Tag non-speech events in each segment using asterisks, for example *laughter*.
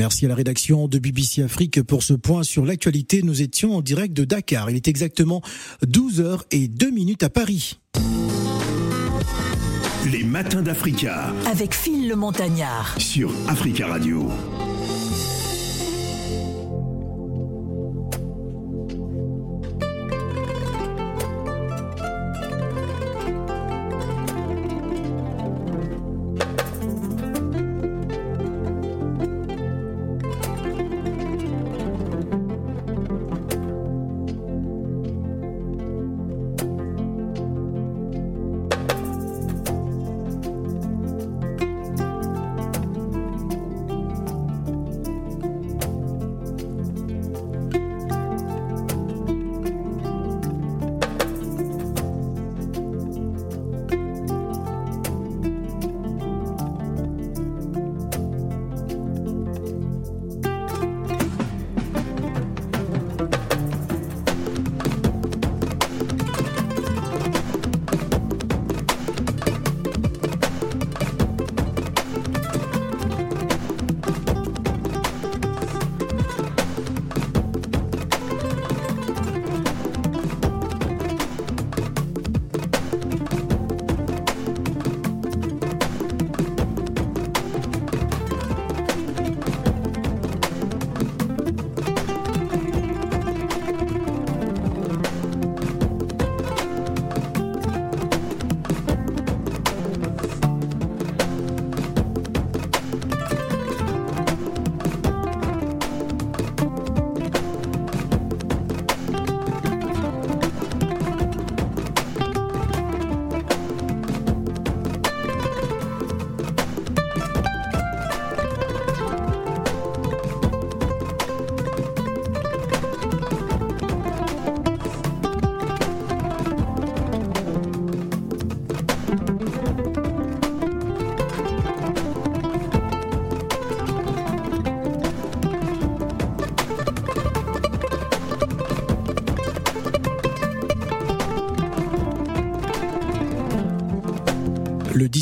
Merci à la rédaction de BBC Afrique pour ce point sur l'actualité. Nous étions en direct de Dakar. Il est exactement 12h et 2 minutes à Paris. Les matins d'Africa. Avec Phil le Montagnard. Sur Africa Radio.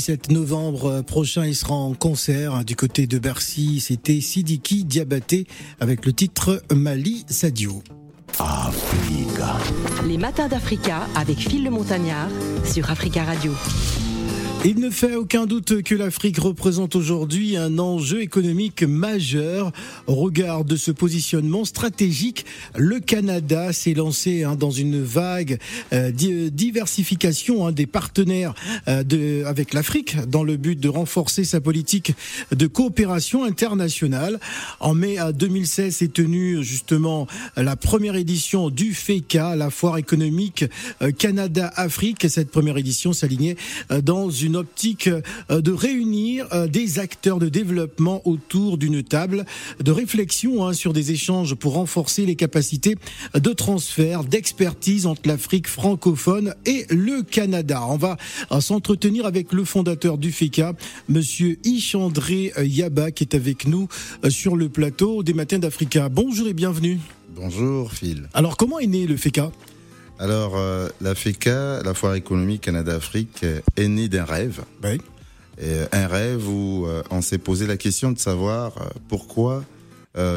17 novembre prochain, il sera en concert hein, du côté de Bercy. C'était Sidiki Diabaté avec le titre Mali Sadio. Africa. Les matins d'Africa avec Phil le Montagnard sur Africa Radio. Il ne fait aucun doute que l'Afrique représente aujourd'hui un enjeu économique majeur. Au regard de ce positionnement stratégique, le Canada s'est lancé hein, dans une vague euh, diversification hein, des partenaires euh, avec l'Afrique dans le but de renforcer sa politique de coopération internationale. En mai 2016 s'est tenue justement la première édition du FECA, la foire économique euh, Canada-Afrique. Cette première édition s'alignait dans une une optique euh, de réunir euh, des acteurs de développement autour d'une table de réflexion hein, sur des échanges pour renforcer les capacités de transfert, d'expertise entre l'Afrique francophone et le Canada. On va euh, s'entretenir avec le fondateur du FECA, monsieur Ishandré Yaba, qui est avec nous sur le plateau des Matins d'Africa. Bonjour et bienvenue. Bonjour Phil. Alors comment est né le FECA alors, euh, la FECA, la Foire économique Canada-Afrique, est née d'un rêve. Oui. Et un rêve où euh, on s'est posé la question de savoir euh, pourquoi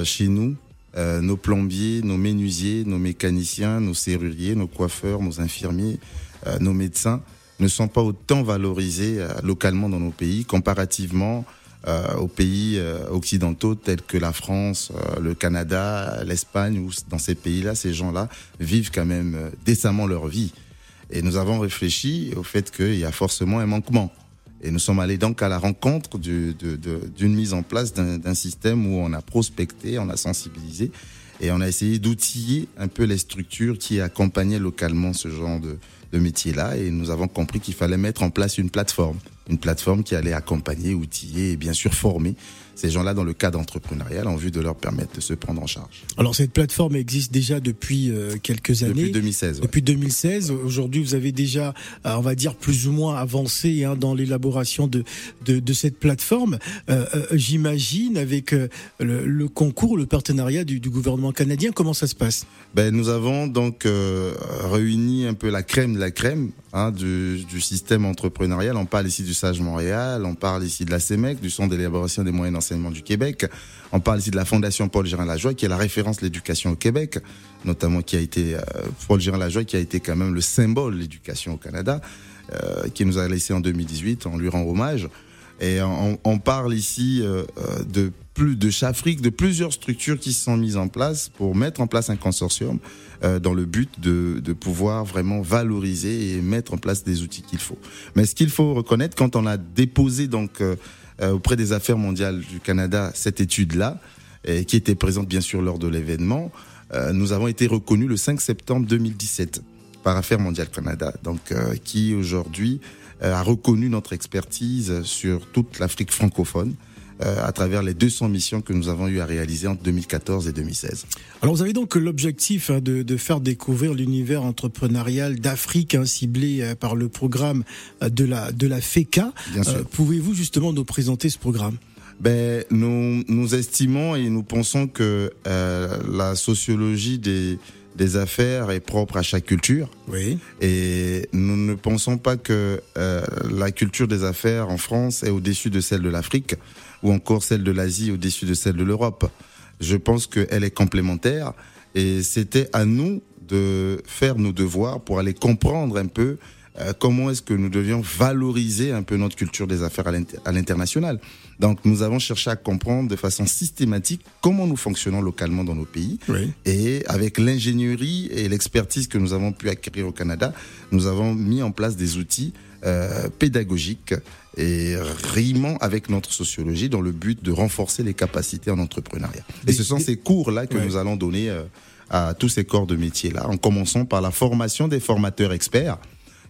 chez nous, nos plombiers, nos menuisiers, nos mécaniciens, nos serruriers, nos coiffeurs, nos infirmiers, nos médecins ne sont pas autant valorisés localement dans nos pays comparativement euh, aux pays euh, occidentaux tels que la France, euh, le Canada, l'Espagne, où dans ces pays-là, ces gens-là vivent quand même décemment leur vie. Et nous avons réfléchi au fait qu'il y a forcément un manquement. Et nous sommes allés donc à la rencontre d'une mise en place d'un système où on a prospecté, on a sensibilisé et on a essayé d'outiller un peu les structures qui accompagnaient localement ce genre de métier-là. Et nous avons compris qu'il fallait mettre en place une plateforme une plateforme qui allait accompagner, outiller et bien sûr former ces gens-là dans le cadre entrepreneurial en vue de leur permettre de se prendre en charge. Alors cette plateforme existe déjà depuis euh, quelques années. Depuis 2016. Depuis 2016. Aujourd'hui, vous avez déjà, euh, on va dire, plus ou moins avancé hein, dans l'élaboration de, de, de, cette plateforme. Euh, J'imagine avec le, concours, le partenariat du, du, gouvernement canadien, comment ça se passe? Ben, Nous avons donc réuni un peu la crème de la crème hein, du, du système entrepreneurial. On parle ici du Sage Montréal, on parle ici de la CEMEC, du Centre d'élaboration des moyens d'enseignement du Québec. On parle ici de la Fondation Paul Gérard Lajoie, qui est la référence de l'éducation au Québec, notamment qui a été euh, Paul Gérard Lajoie, qui a été quand même le symbole de l'éducation au Canada, euh, qui nous a laissé en 2018. On lui rend hommage. Et on, parle ici euh, de plus de Chafrique, de plusieurs structures qui se sont mises en place pour mettre en place un consortium dans le but de, de pouvoir vraiment valoriser et mettre en place des outils qu'il faut. Mais ce qu'il faut reconnaître, quand on a déposé donc auprès des Affaires mondiales du Canada cette étude-là, qui était présente bien sûr lors de l'événement, euh, nous avons été reconnus le 5 septembre 2017 par Affaires mondiales Canada, donc euh, qui aujourd'hui euh, a reconnu notre expertise sur toute l'Afrique francophone. euh, à travers les 200 missions que nous avons eu à réaliser entre 2014 et 2016. Alors vous avez donc l'objectif hein, de, de faire découvrir l'univers entrepreneurial d'Afrique hein, ciblé euh, par le programme euh, de la de la FECA. Bien sûr. Euh, Pouvez-vous justement nous présenter ce programme? Ben, nous, nous estimons et nous pensons que euh, la sociologie des, des affaires est propre à chaque culture. Oui. Et nous ne pensons pas que euh, la culture des affaires en France est au-dessus de celle de l'Afrique ou encore celle de l'Asie au-dessus de celle de l'Europe. Je pense qu'elle est complémentaire et c'était à nous de faire nos devoirs pour aller comprendre un peu euh, comment est-ce que nous devions valoriser un peu notre culture des affaires à l'inter- à l'international? Donc nous avons cherché à comprendre de façon systématique comment nous fonctionnons localement dans nos pays Oui. et avec l'ingénierie et l'expertise que nous avons pu acquérir au Canada, nous avons mis en place des outils euh, pédagogiques et rimant avec notre sociologie dans le but de renforcer les capacités en entrepreneuriat. Et ce sont ces cours-là que Ouais. nous allons donner euh, à tous ces corps de métier-là, en commençant par la formation des formateurs experts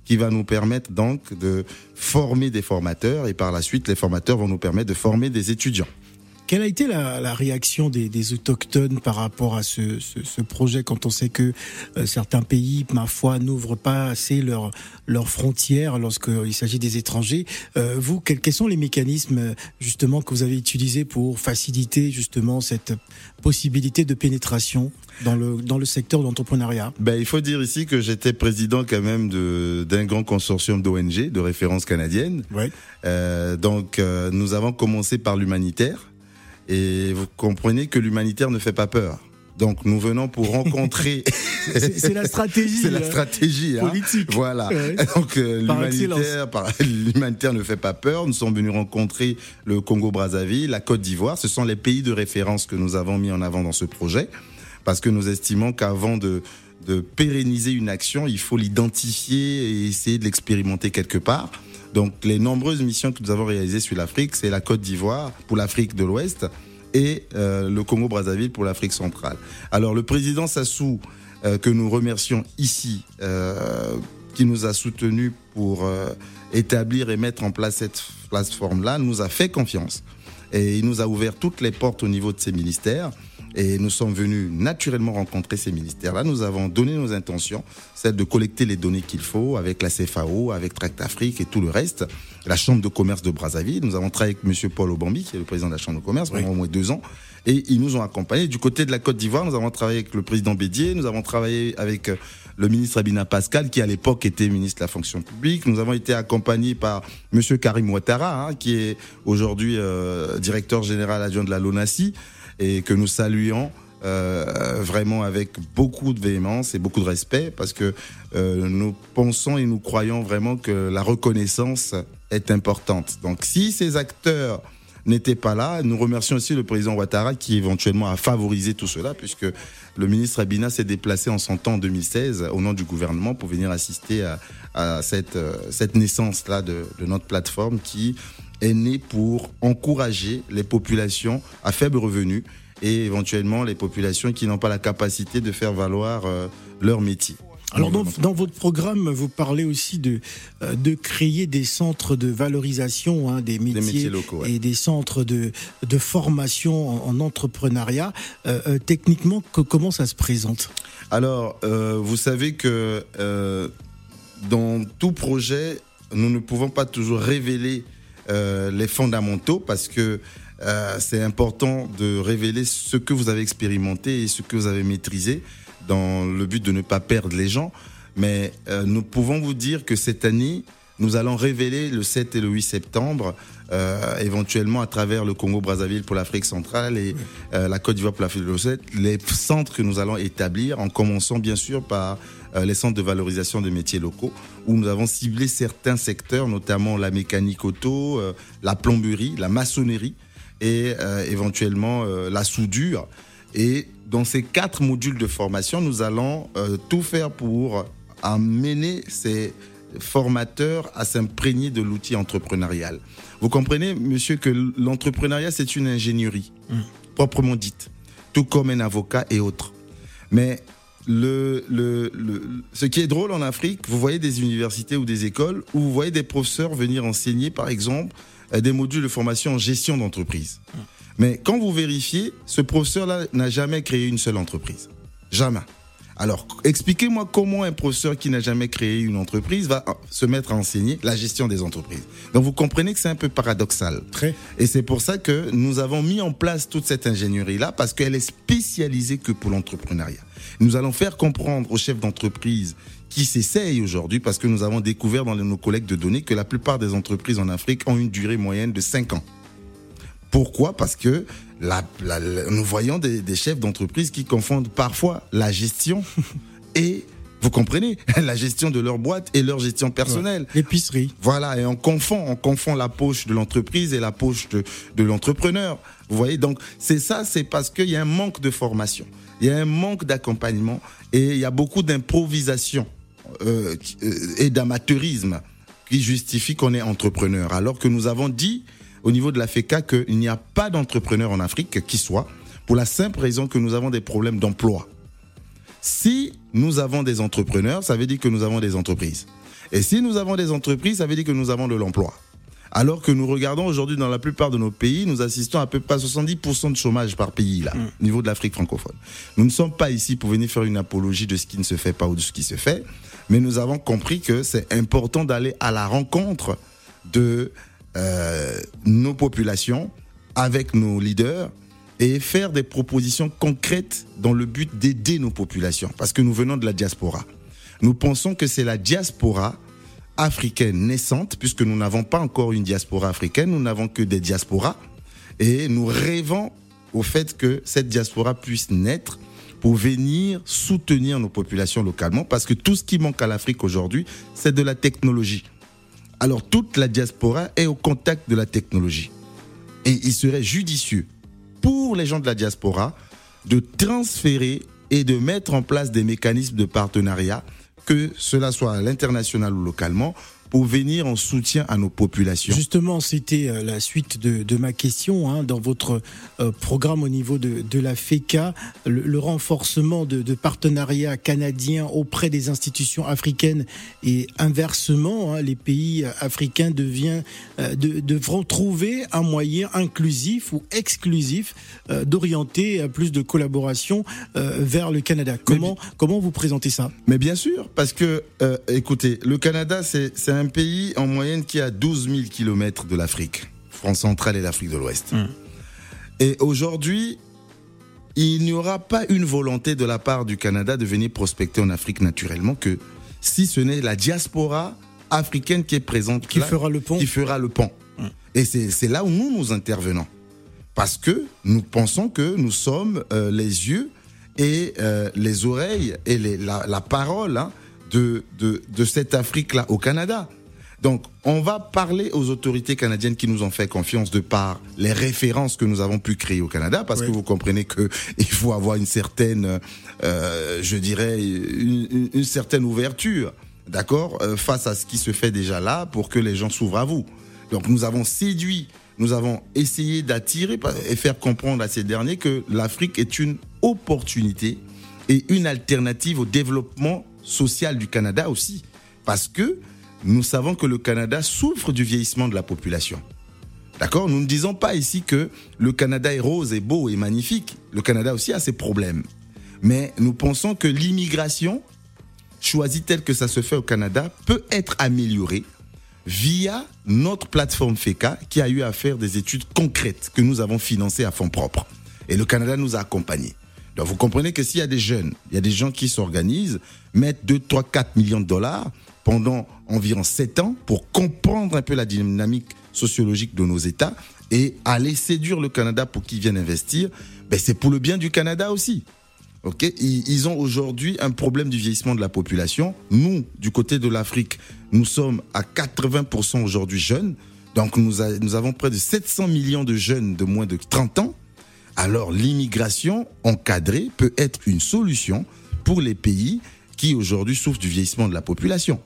qui va nous permettre donc de former des formateurs et par la suite les formateurs vont nous permettre de former des étudiants. Quelle a été la, la réaction des, des autochtones par rapport à ce, ce, ce projet quand on sait que euh, certains pays, ma foi, n'ouvrent pas assez leurs leurs frontières lorsqu'il s'agit des étrangers? Euh, Vous, quels, quels sont les mécanismes euh, justement que vous avez utilisés pour faciliter justement cette possibilité de pénétration dans le dans le secteur de l'entrepreneuriat Ben, il faut dire ici que j'étais président quand même d'un grand consortium d'ONG de référence canadienne. Ouais. Euh, donc euh, nous avons commencé par l'humanitaire et vous comprenez que l'humanitaire ne fait pas peur. Donc nous venons pour *laughs* rencontrer. C'est la stratégie. *laughs* C'est la euh, stratégie hein. politique. Voilà. Ouais. *laughs* Donc euh, l'humanitaire, l'humanitaire ne fait pas peur. Nous sommes venus rencontrer le Congo-Brazzaville, la Côte d'Ivoire. Ce sont les pays de référence que nous avons mis en avant dans ce projet, parce que nous estimons qu'avant de de pérenniser une action, il faut l'identifier et essayer de l'expérimenter quelque part. Donc les nombreuses missions que nous avons réalisées sur l'Afrique, c'est la Côte d'Ivoire pour l'Afrique de l'Ouest et euh, le Congo-Brazzaville pour l'Afrique centrale. Alors le président Sassou, euh, que nous remercions ici, euh, qui nous a soutenus pour établir et mettre en place cette plateforme-là, nous a fait confiance. Et il nous a ouvert toutes les portes au niveau de ces ministères. Et nous sommes venus naturellement rencontrer ces ministères-là. Nous avons donné nos intentions, celle de collecter les données qu'il faut avec la CFAO, avec Tract Afrique et tout le reste. La Chambre de commerce de Brazzaville. Nous avons travaillé avec Monsieur Paul Obambi, qui est le président de la Chambre de commerce, pendant Oui. au moins deux ans. Et ils nous ont accompagnés. Du côté de la Côte d'Ivoire, nous avons travaillé avec le président Bédier, nous avons travaillé avec euh, le ministre Abina Pascal, qui à l'époque était ministre de la fonction publique. Nous avons été accompagnés par Monsieur Karim Ouattara, hein, qui est aujourd'hui euh, directeur général adjoint de la LONASI, et que nous saluons euh, vraiment avec beaucoup de véhémence et beaucoup de respect, parce que euh, nous pensons et nous croyons vraiment que la reconnaissance est importante. Donc si ces acteurs n'étaient pas là. Nous remercions aussi le président Ouattara qui éventuellement a favorisé tout cela puisque le ministre Abina s'est déplacé en son temps en 2016 au nom du gouvernement pour venir assister à, cette, euh, cette naissance-là de, de notre plateforme qui est née pour encourager les populations à faible revenu et éventuellement les populations qui n'ont pas la capacité de faire valoir euh, leur métier. Alors dans, dans votre programme, vous parlez aussi de euh, de créer des centres de valorisation hein, des métiers, métiers locaux, ouais. et des centres de de formation en, en entrepreneuriat. Euh, techniquement, que- comment ça se présente? Alors, vous savez que dans tout projet, nous ne pouvons pas toujours révéler les fondamentaux parce que euh, c'est important de révéler ce que vous avez expérimenté et ce que vous avez maîtrisé dans le but de ne pas perdre les gens. Mais euh, nous pouvons vous dire que cette année, nous allons révéler le 7 et le 8 septembre euh, éventuellement à travers le Congo-Brazzaville pour l'Afrique centrale et euh, la Côte d'Ivoire pour l'Afrique de l'Ouest, les centres que nous allons établir, en commençant bien sûr par euh, les centres de valorisation des métiers locaux, où nous avons ciblé certains secteurs, notamment la mécanique auto, euh, la plomberie, la maçonnerie et euh, éventuellement euh, la soudure. Et dans ces quatre modules de formation, nous allons euh, tout faire pour amener ces formateurs à s'imprégner de l'outil entrepreneurial. Vous comprenez, monsieur, que l'entrepreneuriat, c'est une ingénierie, proprement dite, tout comme un avocat et autres. Mais le, le, le- ce qui est drôle en Afrique, vous voyez des universités ou des écoles où vous voyez des professeurs venir enseigner, par exemple, euh, des modules de formation en gestion d'entreprise. Mais quand vous vérifiez, ce professeur-là n'a jamais créé une seule entreprise. Jamais. Alors, expliquez-moi comment un professeur qui n'a jamais créé une entreprise va se mettre à enseigner la gestion des entreprises. Donc, vous comprenez que c'est un peu paradoxal. Très. Et c'est pour ça que nous avons mis en place toute cette ingénierie-là, parce qu'elle est spécialisée que pour l'entrepreneuriat. Nous allons faire comprendre aux chefs d'entreprise qui s'essayent aujourd'hui, parce que nous avons découvert dans nos collectes de données que la plupart des entreprises en Afrique ont une durée moyenne de 5 ans. Pourquoi Parce que la- la- la- nous voyons des, des chefs d'entreprise qui confondent parfois la gestion *laughs* et, vous comprenez, *laughs* la gestion de leur boîte et leur gestion personnelle. L'épicerie. Voilà, et on confond, on confond la poche de l'entreprise et la poche de, de l'entrepreneur. Vous voyez, donc c'est ça, c'est parce qu'il y a un manque de formation, il y a un manque d'accompagnement et il y a beaucoup d'improvisation euh, euh, et d'amateurisme qui justifie qu'on est entrepreneur. Alors que nous avons dit au niveau de la FECA qu'il n'y a pas d'entrepreneur en Afrique qui soit, pour la simple raison que nous avons des problèmes d'emploi. Si nous avons des entrepreneurs, ça veut dire que nous avons des entreprises. Et si nous avons des entreprises, ça veut dire que nous avons de l'emploi. Alors que nous regardons aujourd'hui dans la plupart de nos pays, nous assistons à peu près à 70% de chômage par pays, là, au niveau de l'Afrique francophone. Nous ne sommes pas ici pour venir faire une apologie de ce qui ne se fait pas ou de ce qui se fait, mais nous avons compris que c'est important d'aller à la rencontre de nos populations avec nos leaders et faire des propositions concrètes dans le but d'aider nos populations. Parce que nous venons de la diaspora. Nous pensons que c'est la diaspora africaine naissante, puisque nous n'avons pas encore une diaspora africaine, nous n'avons que des diasporas. Et nous rêvons au fait que cette diaspora puisse naître pour venir soutenir nos populations localement, parce que tout ce qui manque à l'Afrique aujourd'hui, c'est de la technologie. Alors toute la diaspora est au contact de la technologie. Et il serait judicieux pour les gens de la diaspora de transférer et de mettre en place des mécanismes de partenariat, que cela soit à l'international ou localement, pour venir en soutien à nos populations. Justement, c'était euh, la suite de, de ma question. hein, dans votre euh, programme au niveau de, de la FECA, le, le renforcement de, de partenariats canadiens auprès des institutions africaines et inversement, hein, les pays africains devient, euh, de- devront trouver un moyen inclusif ou exclusif euh, d'orienter plus de collaboration vers le Canada. Comment, comment vous présentez ça? Mais bien sûr, parce que, écoutez, le Canada, c'est c'est un pays en moyenne qui a 12 000 kilomètres de l'Afrique, France centrale et l'Afrique de l'Ouest. Et aujourd'hui, il n'y aura pas une volonté de la part du Canada de venir prospecter en Afrique naturellement que si ce n'est la diaspora africaine qui est présente Qui là, fera le pont qui fera le pont. Et c'est c'est là où nous nous intervenons. Parce que nous pensons que nous sommes euh, les yeux et euh, les oreilles et les- la, la parole hein, de, de, de cette Afrique-là au Canada. Donc, on va parler aux autorités canadiennes qui nous ont fait confiance de par les références que nous avons pu créer au Canada, parce Oui. que vous comprenez que *laughs* il faut avoir une certaine, euh, je dirais, une, une- une certaine ouverture, d'accord, euh, face à ce qui se fait déjà là, pour que les gens s'ouvrent à vous. Donc, nous avons séduit, nous avons essayé d'attirer et faire comprendre à ces derniers que l'Afrique est une opportunité et une alternative au développement social du Canada aussi. Parce que nous savons que le Canada souffre du vieillissement de la population. D'accord? Nous ne disons pas ici que le Canada est rose et beau et magnifique. Le Canada aussi a ses problèmes. Mais nous pensons que l'immigration, choisie telle que ça se fait au Canada, peut être améliorée via notre plateforme FECA qui a eu à faire des études concrètes que nous avons financées à fonds propres. Et le Canada nous a accompagnés. Donc vous comprenez que s'il y a des jeunes, il y a des gens qui s'organisent, mettent 2, 3, 4 millions de dollars pendant environ 7 ans pour comprendre un peu la dynamique sociologique de nos États et aller séduire le Canada pour qu'ils viennent investir, ben c'est pour le bien du Canada aussi. Ok, ils, ont aujourd'hui un problème du vieillissement de la population. Nous, du côté de l'Afrique, nous sommes à 80% aujourd'hui jeunes. Donc nous avons près de 700 millions de jeunes de moins de 30 ans. Alors l'immigration encadrée peut être une solution pour les pays qui aujourd'hui souffrent du vieillissement de la population.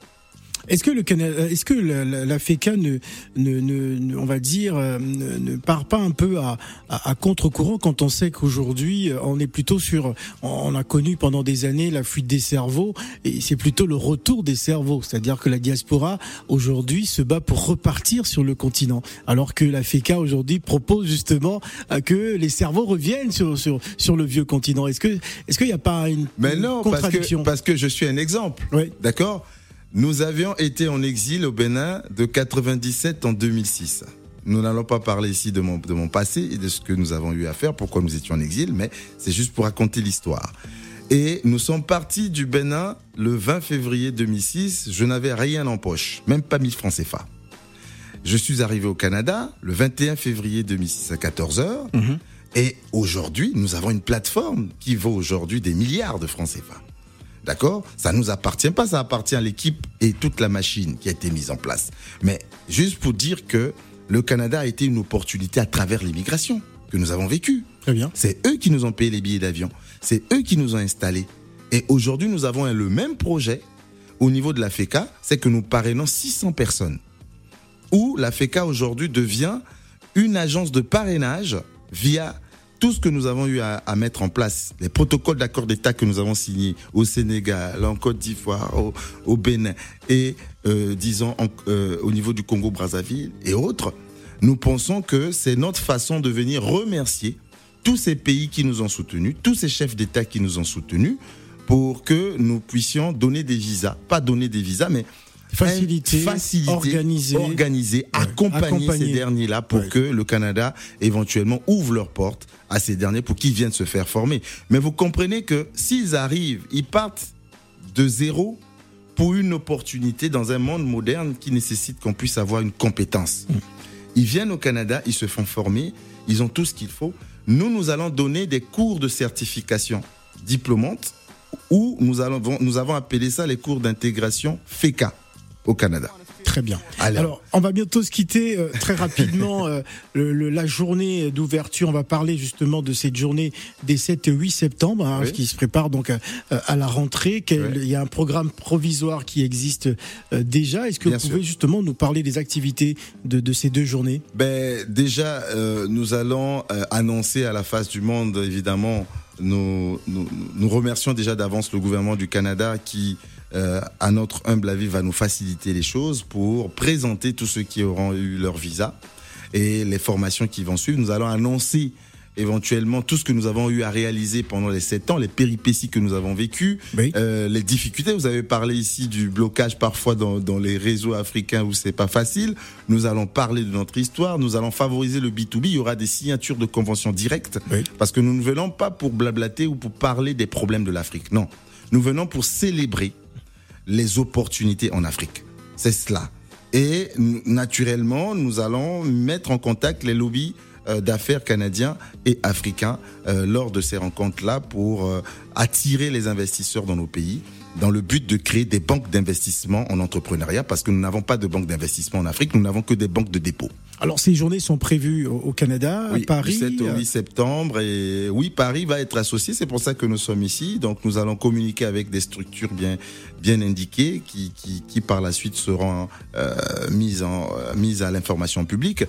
Est-ce que le est-ce que la, la, la FECA ne, ne, ne- on va dire, euh, ne, ne part pas un peu à, à, à contre-courant quand on sait qu'aujourd'hui euh, on est plutôt sur, on a connu pendant des années la fuite des cerveaux et c'est plutôt le retour des cerveaux, c'est-à-dire que la diaspora aujourd'hui se bat pour repartir sur le continent, alors que la FECA aujourd'hui propose justement euh, que les cerveaux reviennent sur sur sur le vieux continent. Est-ce que est-ce qu'il n'y a pas une, Mais une non, parce que, contradiction? parce que je suis un exemple. Oui. D'accord? Nous avions été en exil au Bénin de 97 en 2006. Nous n'allons pas parler ici de mon, de mon passé et de ce que nous avons eu à faire, pourquoi nous étions en exil, mais c'est juste pour raconter l'histoire. Et nous sommes partis du Bénin le 20 février 2006. Je n'avais rien en poche, même pas 1000 francs CFA. Je suis arrivé au Canada le 21 février 2006 à 14h. Mhm. Et aujourd'hui, nous avons une plateforme qui vaut aujourd'hui des milliards de francs CFA. D'accord? Ça nous appartient pas, ça appartient à l'équipe et toute la machine qui a été mise en place. Mais juste pour dire que le Canada a été une opportunité à travers l'immigration que nous avons vécue. Très bien. C'est eux qui nous ont payé les billets d'avion. C'est eux qui nous ont installés. Et aujourd'hui, nous avons le même projet au niveau de la FECA, c'est que nous parrainons 600 personnes. Où la FECA aujourd'hui devient une agence de parrainage via tout ce que nous avons eu à, mettre en place, les protocoles d'accord d'État que nous avons signés au Sénégal, en Côte d'Ivoire, au, Bénin et euh, disons euh, au niveau du Congo-Brazzaville et autres, nous pensons que c'est notre façon de venir remercier tous ces pays qui nous ont soutenus, tous ces chefs d'État qui nous ont soutenus, pour que nous puissions donner des visas, pas donner des visas, mais Faciliter, faciliter, organiser. organiser, accompagner, accompagner. ces derniers-là pour Ouais. que le Canada éventuellement ouvre leurs portes à ces derniers pour qu'ils viennent se faire former. Mais vous comprenez que s'ils arrivent, ils partent de zéro pour une opportunité dans un monde moderne qui nécessite qu'on puisse avoir une compétence. Ils viennent au Canada, ils se font former, ils ont tout ce qu'il faut. Nous, nous allons donner des cours de certification diplômante ou nous, allons, nous avons appelé ça les cours d'intégration FECA au Canada. Très bien. Alors. Alors, on va bientôt se quitter euh, très rapidement. euh, le- le- la journée d'ouverture, on va parler justement de cette journée des 7 et 8 septembre, hein, Oui. qui se prépare donc à, à la rentrée. Quel- Oui. Il y a un programme provisoire qui existe euh, déjà. Est-ce que Bien vous pouvez justement nous parler des activités de, de ces deux journées? Ben déjà, euh, nous allons euh, annoncer à la face du monde, évidemment, nous, nous, nous remercions déjà d'avance le gouvernement du Canada qui, euh, à notre humble avis, va nous faciliter les choses pour présenter tous ceux qui auront eu leur visa et les formations qui vont suivre. Nous allons annoncer éventuellement tout ce que nous avons eu à réaliser pendant les sept ans, les péripéties que nous avons vécues, Oui. euh, les difficultés. Vous avez parlé ici du blocage parfois dans, dans les réseaux africains où c'est pas facile. Nous allons parler de notre histoire. Nous allons favoriser le B2B. Il y aura des signatures de conventions directes Oui. parce que nous ne venons pas pour blablater ou pour parler des problèmes de l'Afrique. Non, nous venons pour célébrer les opportunités en Afrique. C'est cela. Et naturellement, nous allons mettre en contact les lobbies euh, d'affaires canadiens et africains euh, lors de ces rencontres-là pour euh, attirer les investisseurs dans nos pays dans le but de créer des banques d'investissement en entrepreneuriat parce que nous n'avons pas de banque d'investissement en Afrique, nous n'avons que des banques de dépôt. Alors, ces journées sont prévues au, Canada, Oui, à Paris. du 7 au euh, 8 septembre. Et oui, Paris va être associé. C'est pour ça que nous sommes ici. Donc, nous allons communiquer avec des structures bien, bien indiquées qui, qui, qui par la suite seront euh, mises, en, euh, mises à l'information publique.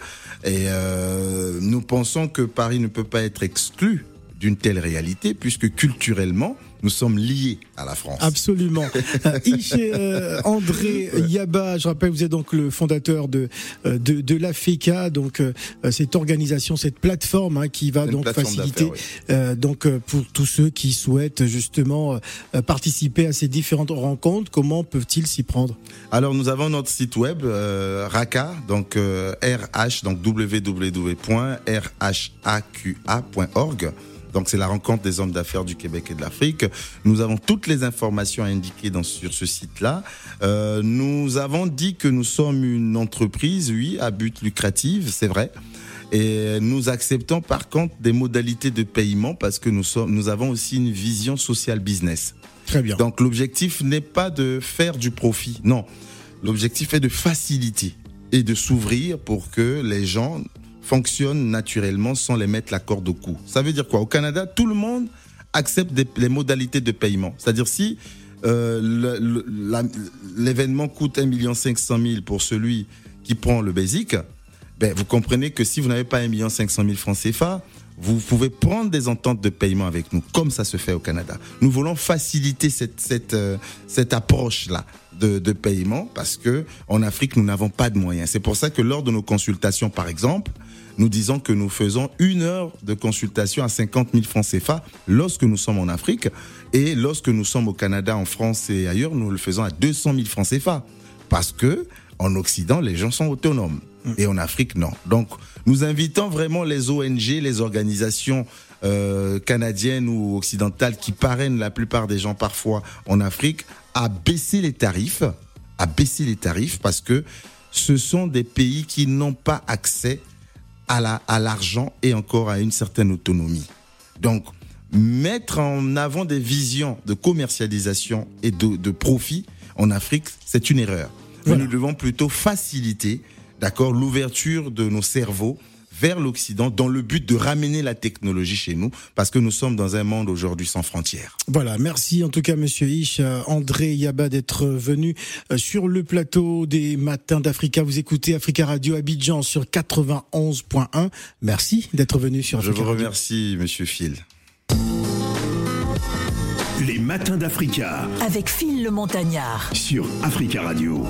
Et euh, nous pensons que Paris ne peut pas être exclu d'une telle réalité puisque culturellement, nous sommes liés à la France. Absolument. *laughs* Euh, André Yaba, je rappelle, vous êtes donc le fondateur de euh, de, de la FECA, donc euh, cette organisation, cette plateforme hein, qui va Une donc faciliter oui. euh, donc pour tous ceux qui souhaitent justement euh, participer à ces différentes rencontres, comment peuvent-ils s'y prendre? Alors nous avons notre site web RACA, donc RH, donc www.rhaqa.org. Donc c'est la rencontre des hommes d'affaires du Québec et de l'Afrique. Nous avons toutes les informations indiquées dans, sur ce site-là. Euh, nous avons dit que nous sommes une entreprise, oui, à but lucratif, c'est vrai. Et nous acceptons par contre des modalités de paiement parce que nous, sommes, nous avons aussi une vision social business. Très bien. Donc l'objectif n'est pas de faire du profit, non. L'objectif est de faciliter et de s'ouvrir pour que les gens fonctionnent naturellement sans les mettre la corde au cou. Ça veut dire quoi? Au Canada, tout le monde accepte les modalités de paiement. C'est-à-dire si euh, l'événement coûte 1 500 000 pour celui qui prend le basic, ben, vous comprenez que si vous n'avez pas 1 500 000 francs CFA, vous pouvez prendre des ententes de paiement avec nous, comme ça se fait au Canada. Nous voulons faciliter cette, cette, euh, cette approche-là de, de, paiement parce que en Afrique, nous n'avons pas de moyens. C'est pour ça que lors de nos consultations, par exemple, nous disons que nous faisons une heure de consultation à 50 000 francs CFA lorsque nous sommes en Afrique et lorsque nous sommes au Canada, en France et ailleurs, nous le faisons à 200 000 francs CFA parce que en Occident, les gens sont autonomes. Et en Afrique, non. Donc, nous invitons vraiment les ONG, les organisations euh, canadiennes ou occidentales qui parrainent la plupart des gens parfois en Afrique à baisser les tarifs, à baisser les tarifs parce que ce sont des pays qui n'ont pas accès à la à l'argent et encore à une certaine autonomie. Donc mettre en avant des visions de commercialisation et de, de profit en Afrique, c'est une erreur. Voilà. Nous devons plutôt faciliter d'accord, l'ouverture de nos cerveaux vers l'Occident dans le but de ramener la technologie chez nous parce que nous sommes dans un monde aujourd'hui sans frontières. Voilà, merci en tout cas monsieur Ish, euh, André Yaba d'être venu euh, sur le plateau des matins d'Africa. Vous écoutez Africa Radio Abidjan sur 91.1. Merci d'être venu sur Je Africa vous Radio. remercie monsieur Phil. Les matins d'Africa avec Phil le Montagnard. sur Africa Radio.